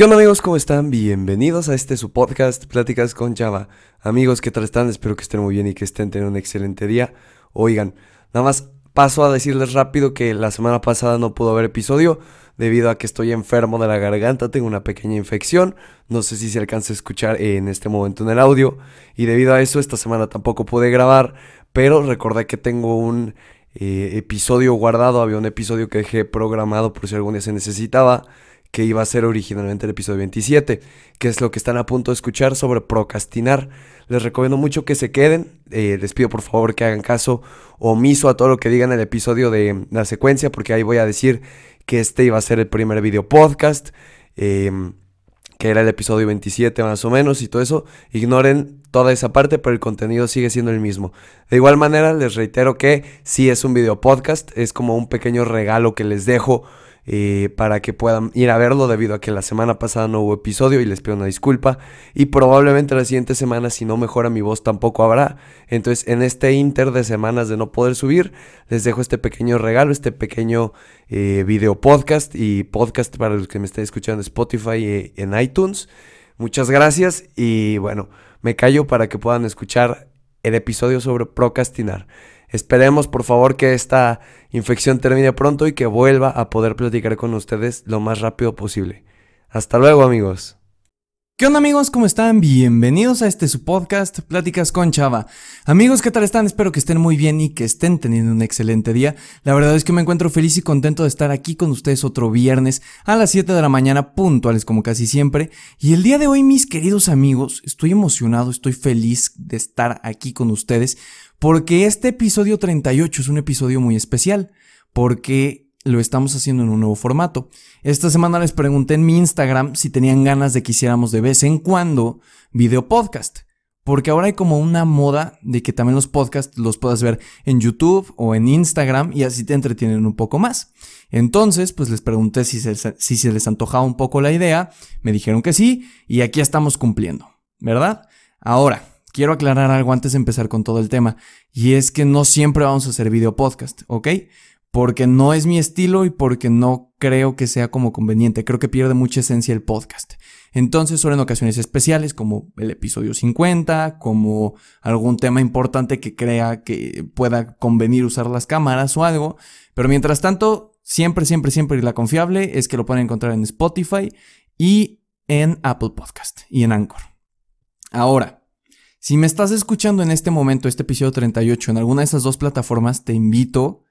¿Qué onda amigos? ¿Cómo están? Bienvenidos a este su podcast Pláticas con Java. Amigos, ¿qué tal están? Espero que estén muy bien y que estén teniendo un excelente día. Oigan, nada más paso a decirles rápido que la semana pasada no pudo haber episodio debido a que estoy enfermo de la garganta, tengo una pequeña infección, no sé si se alcanza a escuchar en este momento en el audio y debido a eso esta semana tampoco pude grabar, pero recordé que tengo un eh, episodio guardado, había un episodio que dejé programado por si algún día se necesitaba que iba a ser originalmente el episodio 27, que es lo que están a punto de escuchar sobre procrastinar. Les recomiendo mucho que se queden, eh, les pido por favor que hagan caso omiso a todo lo que digan en el episodio de la secuencia, porque ahí voy a decir que este iba a ser el primer video podcast, em, que era el episodio 27 más o menos y todo eso. Ignoren toda esa parte, pero el contenido sigue siendo el mismo. De igual manera, les reitero que si es un video podcast, es como un pequeño regalo que les dejo eh, para que puedan ir a verlo debido a que la semana pasada no hubo episodio y les pido una disculpa. Y probablemente la siguiente semana si no mejora mi voz tampoco habrá. Entonces en este inter de semanas de no poder subir les dejo este pequeño regalo este pequeño eh, video podcast y podcast para los que me estén escuchando en Spotify y en iTunes. Muchas gracias y bueno me callo para que puedan escuchar el episodio sobre procrastinar Esperemos por favor que esta infección termine pronto y que vuelva a poder platicar con ustedes lo más rápido posible. Hasta luego amigos. ¿Qué onda amigos? ¿Cómo están? Bienvenidos a este su podcast, Pláticas con Chava. Amigos, ¿qué tal están? Espero que estén muy bien y que estén teniendo un excelente día. La verdad es que me encuentro feliz y contento de estar aquí con ustedes otro viernes a las 7 de la mañana, puntuales como casi siempre. Y el día de hoy, mis queridos amigos, estoy emocionado, estoy feliz de estar aquí con ustedes porque este episodio 38 es un episodio muy especial, porque lo estamos haciendo en un nuevo formato. Esta semana les pregunté en mi Instagram si tenían ganas de que hiciéramos de vez en cuando video podcast. Porque ahora hay como una moda de que también los podcasts los puedas ver en YouTube o en Instagram y así te entretienen un poco más. Entonces, pues les pregunté si se, si se les antojaba un poco la idea, me dijeron que sí y aquí estamos cumpliendo, ¿verdad? Ahora, quiero aclarar algo antes de empezar con todo el tema, y es que no siempre vamos a hacer video podcast, ¿ok? Porque no es mi estilo y porque no creo que sea como conveniente, creo que pierde mucha esencia el podcast. Entonces, solo en ocasiones especiales, como el episodio 50, como algún tema importante que crea que pueda convenir usar las cámaras o algo. Pero mientras tanto, siempre, siempre, siempre la confiable es que lo pueden encontrar en Spotify y en Apple Podcast y en Anchor. Ahora, si me estás escuchando en este momento, este episodio 38, en alguna de esas dos plataformas, te invito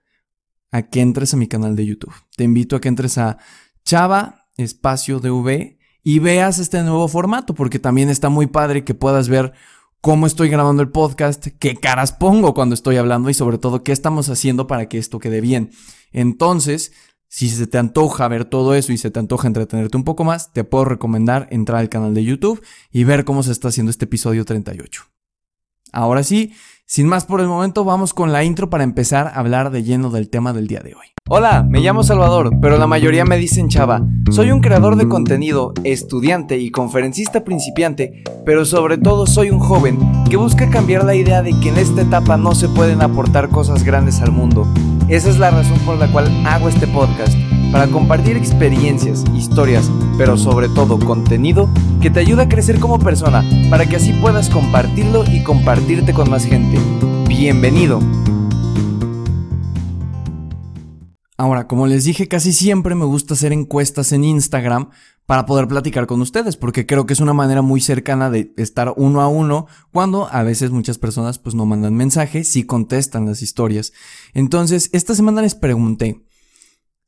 a que entres a mi canal de YouTube. Te invito a que entres a Chava Espacio DV y veas este nuevo formato, porque también está muy padre que puedas ver cómo estoy grabando el podcast, qué caras pongo cuando estoy hablando y sobre todo qué estamos haciendo para que esto quede bien. Entonces, si se te antoja ver todo eso y se te antoja entretenerte un poco más, te puedo recomendar entrar al canal de YouTube y ver cómo se está haciendo este episodio 38. Ahora sí, sin más por el momento, vamos con la intro para empezar a hablar de lleno del tema del día de hoy. Hola, me llamo Salvador, pero la mayoría me dicen Chava. Soy un creador de contenido, estudiante y conferencista principiante, pero sobre todo soy un joven que busca cambiar la idea de que en esta etapa no se pueden aportar cosas grandes al mundo. Esa es la razón por la cual hago este podcast para compartir experiencias, historias, pero sobre todo contenido que te ayuda a crecer como persona, para que así puedas compartirlo y compartirte con más gente. Bienvenido. Ahora, como les dije, casi siempre me gusta hacer encuestas en Instagram para poder platicar con ustedes, porque creo que es una manera muy cercana de estar uno a uno, cuando a veces muchas personas pues no mandan mensajes, sí contestan las historias. Entonces, esta semana les pregunté,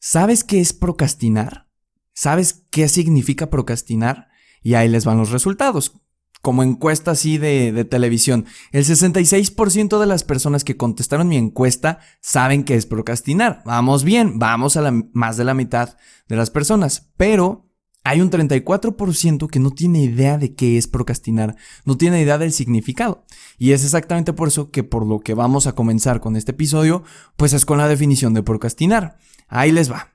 ¿Sabes qué es procrastinar? ¿Sabes qué significa procrastinar? Y ahí les van los resultados. Como encuesta así de, televisión, el 66% de las personas que contestaron mi encuesta saben qué es procrastinar. Vamos bien, vamos a la, más de la mitad de las personas, pero hay un 34% que no tiene idea de qué es procrastinar, no tiene idea del significado. Y es exactamente por eso que por lo que vamos a comenzar con este episodio, pues es con la definición de procrastinar. Ahí les va.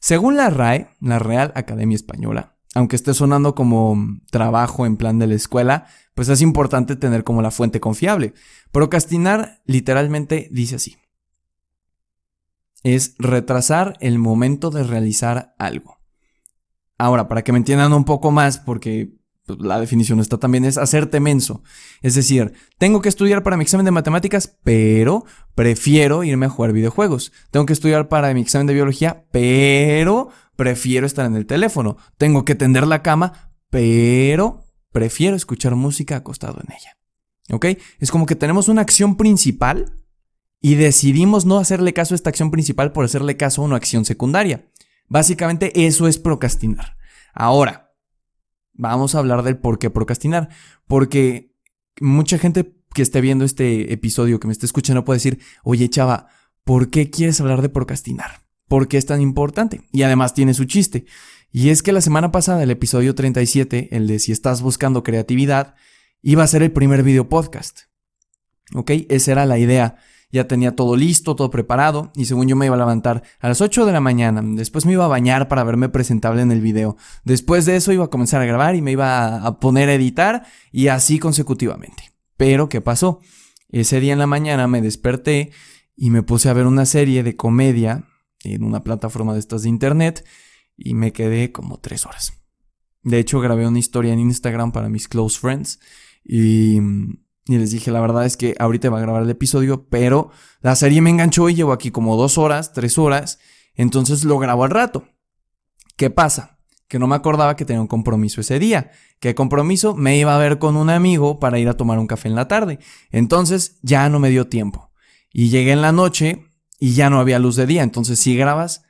Según la RAE, la Real Academia Española, aunque esté sonando como trabajo en plan de la escuela, pues es importante tener como la fuente confiable. Procrastinar literalmente dice así. Es retrasar el momento de realizar algo. Ahora, para que me entiendan un poco más, porque pues, la definición está también, es hacerte menso. Es decir, tengo que estudiar para mi examen de matemáticas, pero prefiero irme a jugar videojuegos. Tengo que estudiar para mi examen de biología, pero prefiero estar en el teléfono. Tengo que tender la cama, pero prefiero escuchar música acostado en ella. ¿Ok? Es como que tenemos una acción principal y decidimos no hacerle caso a esta acción principal por hacerle caso a una acción secundaria. Básicamente eso es procrastinar. Ahora, vamos a hablar del por qué procrastinar. Porque mucha gente que esté viendo este episodio, que me esté escuchando, puede decir, oye chava, ¿por qué quieres hablar de procrastinar? ¿Por qué es tan importante? Y además tiene su chiste. Y es que la semana pasada, el episodio 37, el de si estás buscando creatividad, iba a ser el primer video podcast. ¿Ok? Esa era la idea ya tenía todo listo, todo preparado, y según yo me iba a levantar a las 8 de la mañana, después me iba a bañar para verme presentable en el video, después de eso iba a comenzar a grabar y me iba a poner a editar, y así consecutivamente. Pero, ¿qué pasó? Ese día en la mañana me desperté y me puse a ver una serie de comedia en una plataforma de estas de internet, y me quedé como tres horas. De hecho, grabé una historia en Instagram para mis close friends, y y les dije, la verdad es que ahorita va a grabar el episodio, pero la serie me enganchó y llevo aquí como dos horas, tres horas. Entonces lo grabo al rato. ¿Qué pasa? Que no me acordaba que tenía un compromiso ese día. ¿Qué compromiso? Me iba a ver con un amigo para ir a tomar un café en la tarde. Entonces ya no me dio tiempo. Y llegué en la noche y ya no había luz de día. Entonces si grabas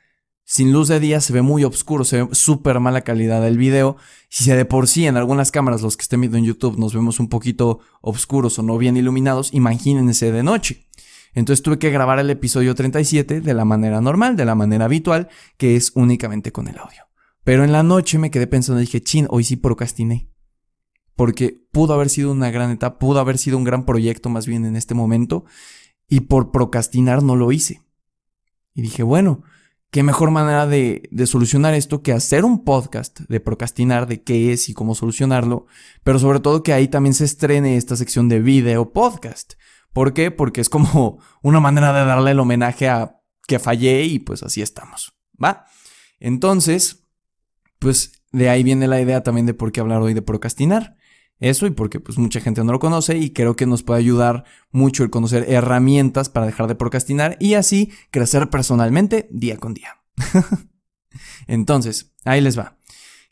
sin luz de día se ve muy oscuro, se ve súper mala calidad del video. Si de por sí en algunas cámaras, los que estén viendo en YouTube, nos vemos un poquito oscuros o no bien iluminados, imagínense de noche. Entonces tuve que grabar el episodio 37 de la manera normal, de la manera habitual, que es únicamente con el audio. Pero en la noche me quedé pensando, dije, chin, hoy sí procrastiné. Porque pudo haber sido una gran etapa, pudo haber sido un gran proyecto más bien en este momento, y por procrastinar no lo hice. Y dije, bueno, qué mejor manera de, solucionar esto que hacer un podcast de procrastinar, de qué es y cómo solucionarlo, pero sobre todo que ahí también se estrene esta sección de video podcast. ¿Por qué? Porque es como una manera de darle el homenaje a que fallé y pues así estamos. ¿Va? Entonces, pues de ahí viene la idea también de por qué hablar hoy de procrastinar. Eso y porque pues mucha gente no lo conoce y creo que nos puede ayudar mucho el conocer herramientas para dejar de procrastinar y así crecer personalmente día con día. Entonces, ahí les va.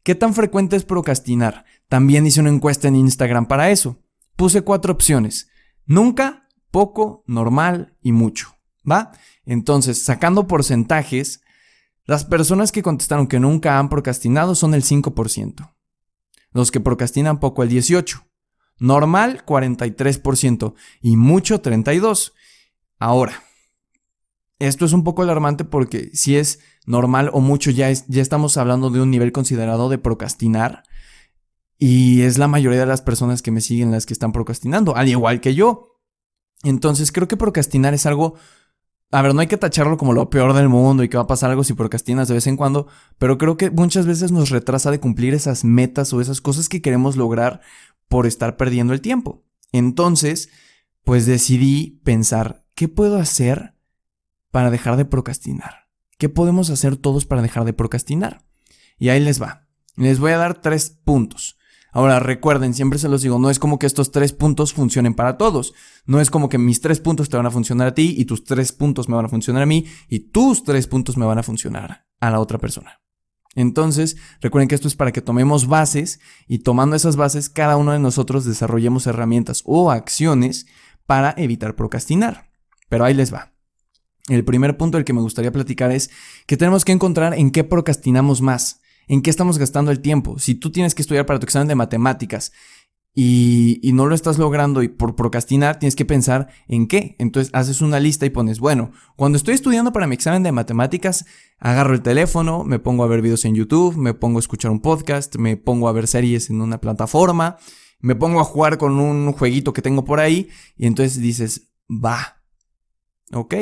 ¿Qué tan frecuente es procrastinar? También hice una encuesta en Instagram para eso. Puse cuatro opciones. Nunca, poco, normal y mucho. ¿Va? Entonces, sacando porcentajes, las personas que contestaron que nunca han procrastinado son el 5%. Los que procrastinan poco el 18. Normal 43% y mucho 32%. Ahora, esto es un poco alarmante porque si es normal o mucho ya, es, ya estamos hablando de un nivel considerado de procrastinar y es la mayoría de las personas que me siguen las que están procrastinando, al igual que yo. Entonces creo que procrastinar es algo a ver, no hay que tacharlo como lo peor del mundo y que va a pasar algo si procrastinas de vez en cuando, pero creo que muchas veces nos retrasa de cumplir esas metas o esas cosas que queremos lograr por estar perdiendo el tiempo. Entonces, pues decidí pensar, ¿qué puedo hacer para dejar de procrastinar? ¿Qué podemos hacer todos para dejar de procrastinar? Y ahí les va. Les voy a dar tres puntos. Ahora recuerden, siempre se los digo, no es como que estos tres puntos funcionen para todos. No es como que mis tres puntos te van a funcionar a ti y tus tres puntos me van a funcionar a mí y tus tres puntos me van a funcionar a la otra persona. Entonces, recuerden que esto es para que tomemos bases y tomando esas bases, cada uno de nosotros desarrollemos herramientas o acciones para evitar procrastinar. Pero ahí les va. El primer punto del que me gustaría platicar es que tenemos que encontrar en qué procrastinamos más en qué estamos gastando el tiempo. Si tú tienes que estudiar para tu examen de matemáticas y, no lo estás logrando y por procrastinar tienes que pensar en qué. Entonces haces una lista y pones, bueno, cuando estoy estudiando para mi examen de matemáticas, agarro el teléfono, me pongo a ver videos en YouTube, me pongo a escuchar un podcast, me pongo a ver series en una plataforma, me pongo a jugar con un jueguito que tengo por ahí y entonces dices, va. Ok.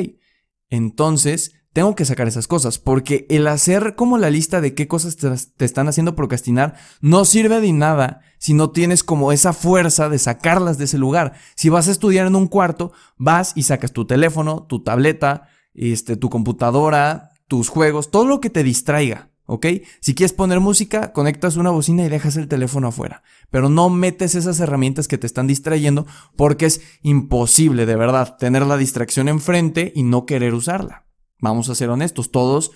Entonces tengo que sacar esas cosas, porque el hacer como la lista de qué cosas te, están haciendo procrastinar no sirve de nada si no tienes como esa fuerza de sacarlas de ese lugar. Si vas a estudiar en un cuarto, vas y sacas tu teléfono, tu tableta, este, tu computadora, tus juegos, todo lo que te distraiga, ¿ok? Si quieres poner música, conectas una bocina y dejas el teléfono afuera. Pero no metes esas herramientas que te están distrayendo porque es imposible, de verdad, tener la distracción enfrente y no querer usarla. Vamos a ser honestos, todos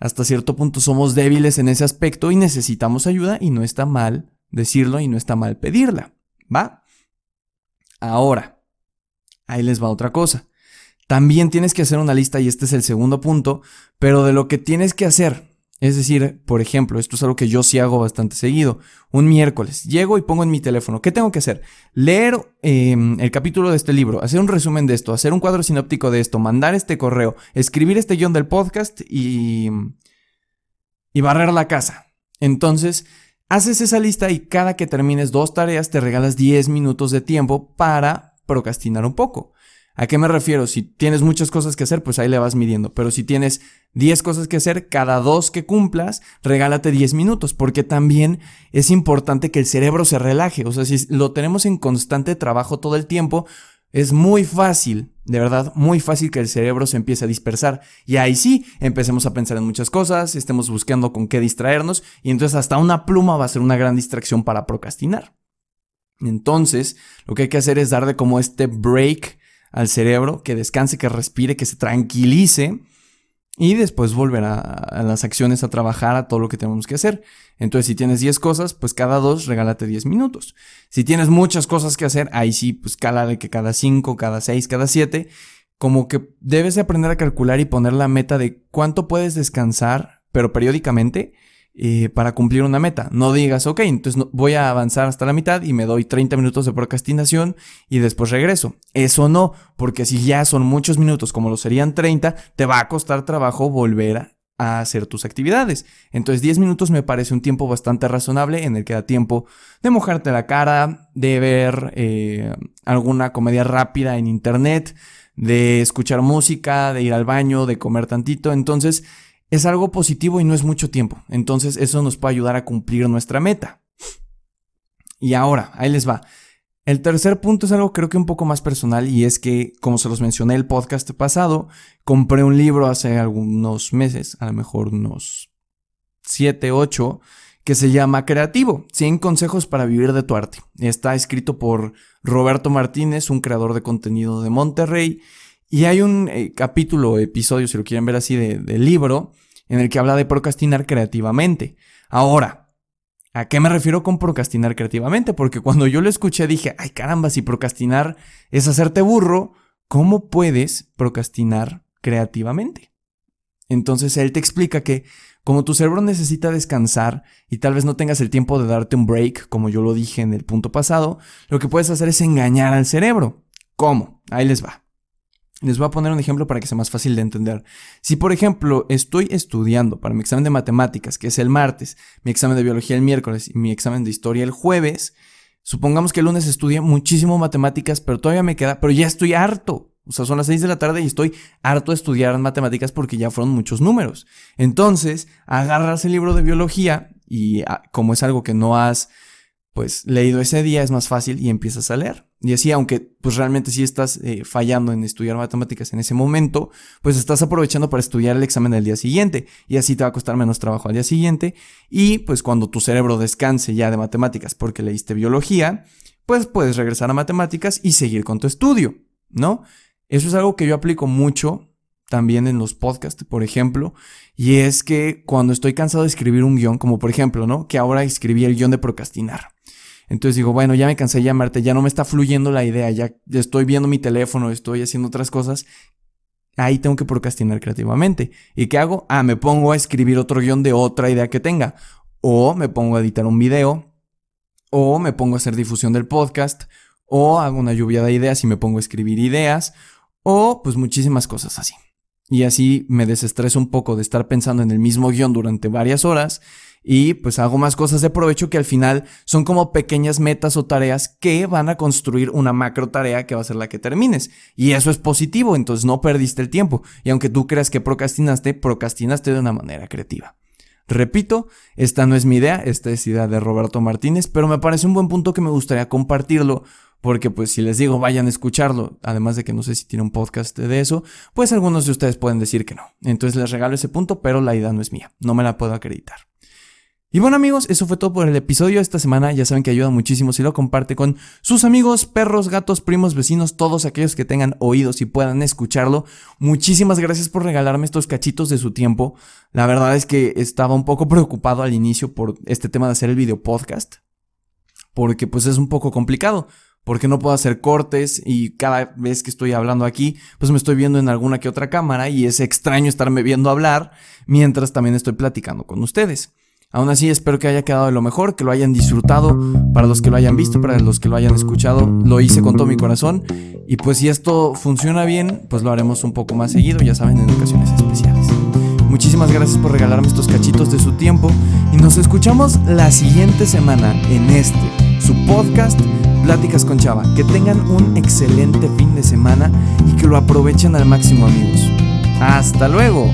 hasta cierto punto somos débiles en ese aspecto y necesitamos ayuda y no está mal decirlo y no está mal pedirla, ¿va? Ahora, ahí les va otra cosa. También tienes que hacer una lista y este es el segundo punto, pero de lo que tienes que hacer es decir, por ejemplo, esto es algo que yo sí hago bastante seguido. Un miércoles llego y pongo en mi teléfono, ¿qué tengo que hacer? Leer em, el capítulo de este libro, hacer un resumen de esto, hacer un cuadro sinóptico de esto, mandar este correo, escribir este guion del podcast y, y barrer la casa. Entonces, haces esa lista y cada que termines dos tareas te regalas 10 minutos de tiempo para procrastinar un poco. ¿A qué me refiero? Si tienes muchas cosas que hacer, pues ahí le vas midiendo. Pero si tienes 10 cosas que hacer, cada dos que cumplas, regálate 10 minutos, porque también es importante que el cerebro se relaje. O sea, si lo tenemos en constante trabajo todo el tiempo, es muy fácil, de verdad, muy fácil que el cerebro se empiece a dispersar. Y ahí sí, empecemos a pensar en muchas cosas, estemos buscando con qué distraernos, y entonces hasta una pluma va a ser una gran distracción para procrastinar. Entonces, lo que hay que hacer es darle como este break al cerebro, que descanse, que respire, que se tranquilice y después volver a, las acciones, a trabajar, a todo lo que tenemos que hacer. Entonces, si tienes 10 cosas, pues cada dos regálate 10 minutos. Si tienes muchas cosas que hacer, ahí sí, pues de que cada 5, cada 6, cada 7. Como que debes de aprender a calcular y poner la meta de cuánto puedes descansar, pero periódicamente eh, para cumplir una meta. No digas, ok, entonces voy a avanzar hasta la mitad y me doy 30 minutos de procrastinación y después regreso. Eso no, porque si ya son muchos minutos como lo serían 30, te va a costar trabajo volver a hacer tus actividades. Entonces 10 minutos me parece un tiempo bastante razonable en el que da tiempo de mojarte la cara, de ver eh, alguna comedia rápida en internet, de escuchar música, de ir al baño, de comer tantito. Entonces es algo positivo y no es mucho tiempo. Entonces eso nos puede ayudar a cumplir nuestra meta. Y ahora, ahí les va. El tercer punto es algo creo que un poco más personal y es que, como se los mencioné el podcast pasado, compré un libro hace algunos meses, a lo mejor unos 7, 8, que se llama Creativo, 100 consejos para vivir de tu arte. Está escrito por Roberto Martínez, un creador de contenido de Monterrey, y hay un eh, capítulo, episodio, si lo quieren ver así, del libro, en el que habla de procrastinar creativamente. Ahora, ¿a qué me refiero con procrastinar creativamente? Porque cuando yo lo escuché dije, ay caramba, si procrastinar es hacerte burro, ¿cómo puedes procrastinar creativamente? Entonces él te explica que como tu cerebro necesita descansar y tal vez no tengas el tiempo de darte un break, como yo lo dije en el punto pasado, lo que puedes hacer es engañar al cerebro. ¿Cómo? Ahí les va. Les voy a poner un ejemplo para que sea más fácil de entender. Si, por ejemplo, estoy estudiando para mi examen de matemáticas, que es el martes, mi examen de biología el miércoles y mi examen de historia el jueves, supongamos que el lunes estudié muchísimo matemáticas, pero todavía me queda, pero ya estoy harto. O sea, son las 6 de la tarde y estoy harto de estudiar matemáticas porque ya fueron muchos números. Entonces, agarras el libro de biología y ah, como es algo que no has pues leído ese día es más fácil y empiezas a leer. Y así, aunque pues realmente sí estás eh, fallando en estudiar matemáticas en ese momento, pues estás aprovechando para estudiar el examen del día siguiente y así te va a costar menos trabajo al día siguiente y pues cuando tu cerebro descanse ya de matemáticas porque leíste biología, pues puedes regresar a matemáticas y seguir con tu estudio, ¿no? Eso es algo que yo aplico mucho también en los podcasts, por ejemplo, y es que cuando estoy cansado de escribir un guion, como por ejemplo, ¿no? Que ahora escribí el guion de procrastinar. Entonces digo, bueno, ya me cansé de llamarte, ya no me está fluyendo la idea, ya estoy viendo mi teléfono, estoy haciendo otras cosas. Ahí tengo que procrastinar creativamente. ¿Y qué hago? Ah, me pongo a escribir otro guion de otra idea que tenga. O me pongo a editar un video. O me pongo a hacer difusión del podcast. O hago una lluvia de ideas y me pongo a escribir ideas. O pues muchísimas cosas así. Y así me desestreso un poco de estar pensando en el mismo guion durante varias horas y pues hago más cosas de provecho que al final son como pequeñas metas o tareas que van a construir una macro tarea que va a ser la que termines. Y eso es positivo, entonces no perdiste el tiempo. Y aunque tú creas que procrastinaste, procrastinaste de una manera creativa. Repito, esta no es mi idea, esta es idea de Roberto Martínez, pero me parece un buen punto que me gustaría compartirlo porque pues si les digo vayan a escucharlo, además de que no sé si tiene un podcast de eso, pues algunos de ustedes pueden decir que no. Entonces les regalo ese punto, pero la idea no es mía, no me la puedo acreditar. Y bueno amigos, eso fue todo por el episodio esta semana. Ya saben que ayuda muchísimo si lo comparte con sus amigos, perros, gatos, primos, vecinos, todos aquellos que tengan oídos y puedan escucharlo. Muchísimas gracias por regalarme estos cachitos de su tiempo. La verdad es que estaba un poco preocupado al inicio por este tema de hacer el video podcast. Porque pues es un poco complicado porque no puedo hacer cortes y cada vez que estoy hablando aquí, pues me estoy viendo en alguna que otra cámara y es extraño estarme viendo hablar mientras también estoy platicando con ustedes. Aún así, espero que haya quedado de lo mejor, que lo hayan disfrutado, para los que lo hayan visto, para los que lo hayan escuchado, lo hice con todo mi corazón. Y pues si esto funciona bien, pues lo haremos un poco más seguido, ya saben, en ocasiones especiales. Muchísimas gracias por regalarme estos cachitos de su tiempo y nos escuchamos la siguiente semana en este, su podcast, Pláticas con Chava. Que tengan un excelente fin de semana y que lo aprovechen al máximo amigos. Hasta luego.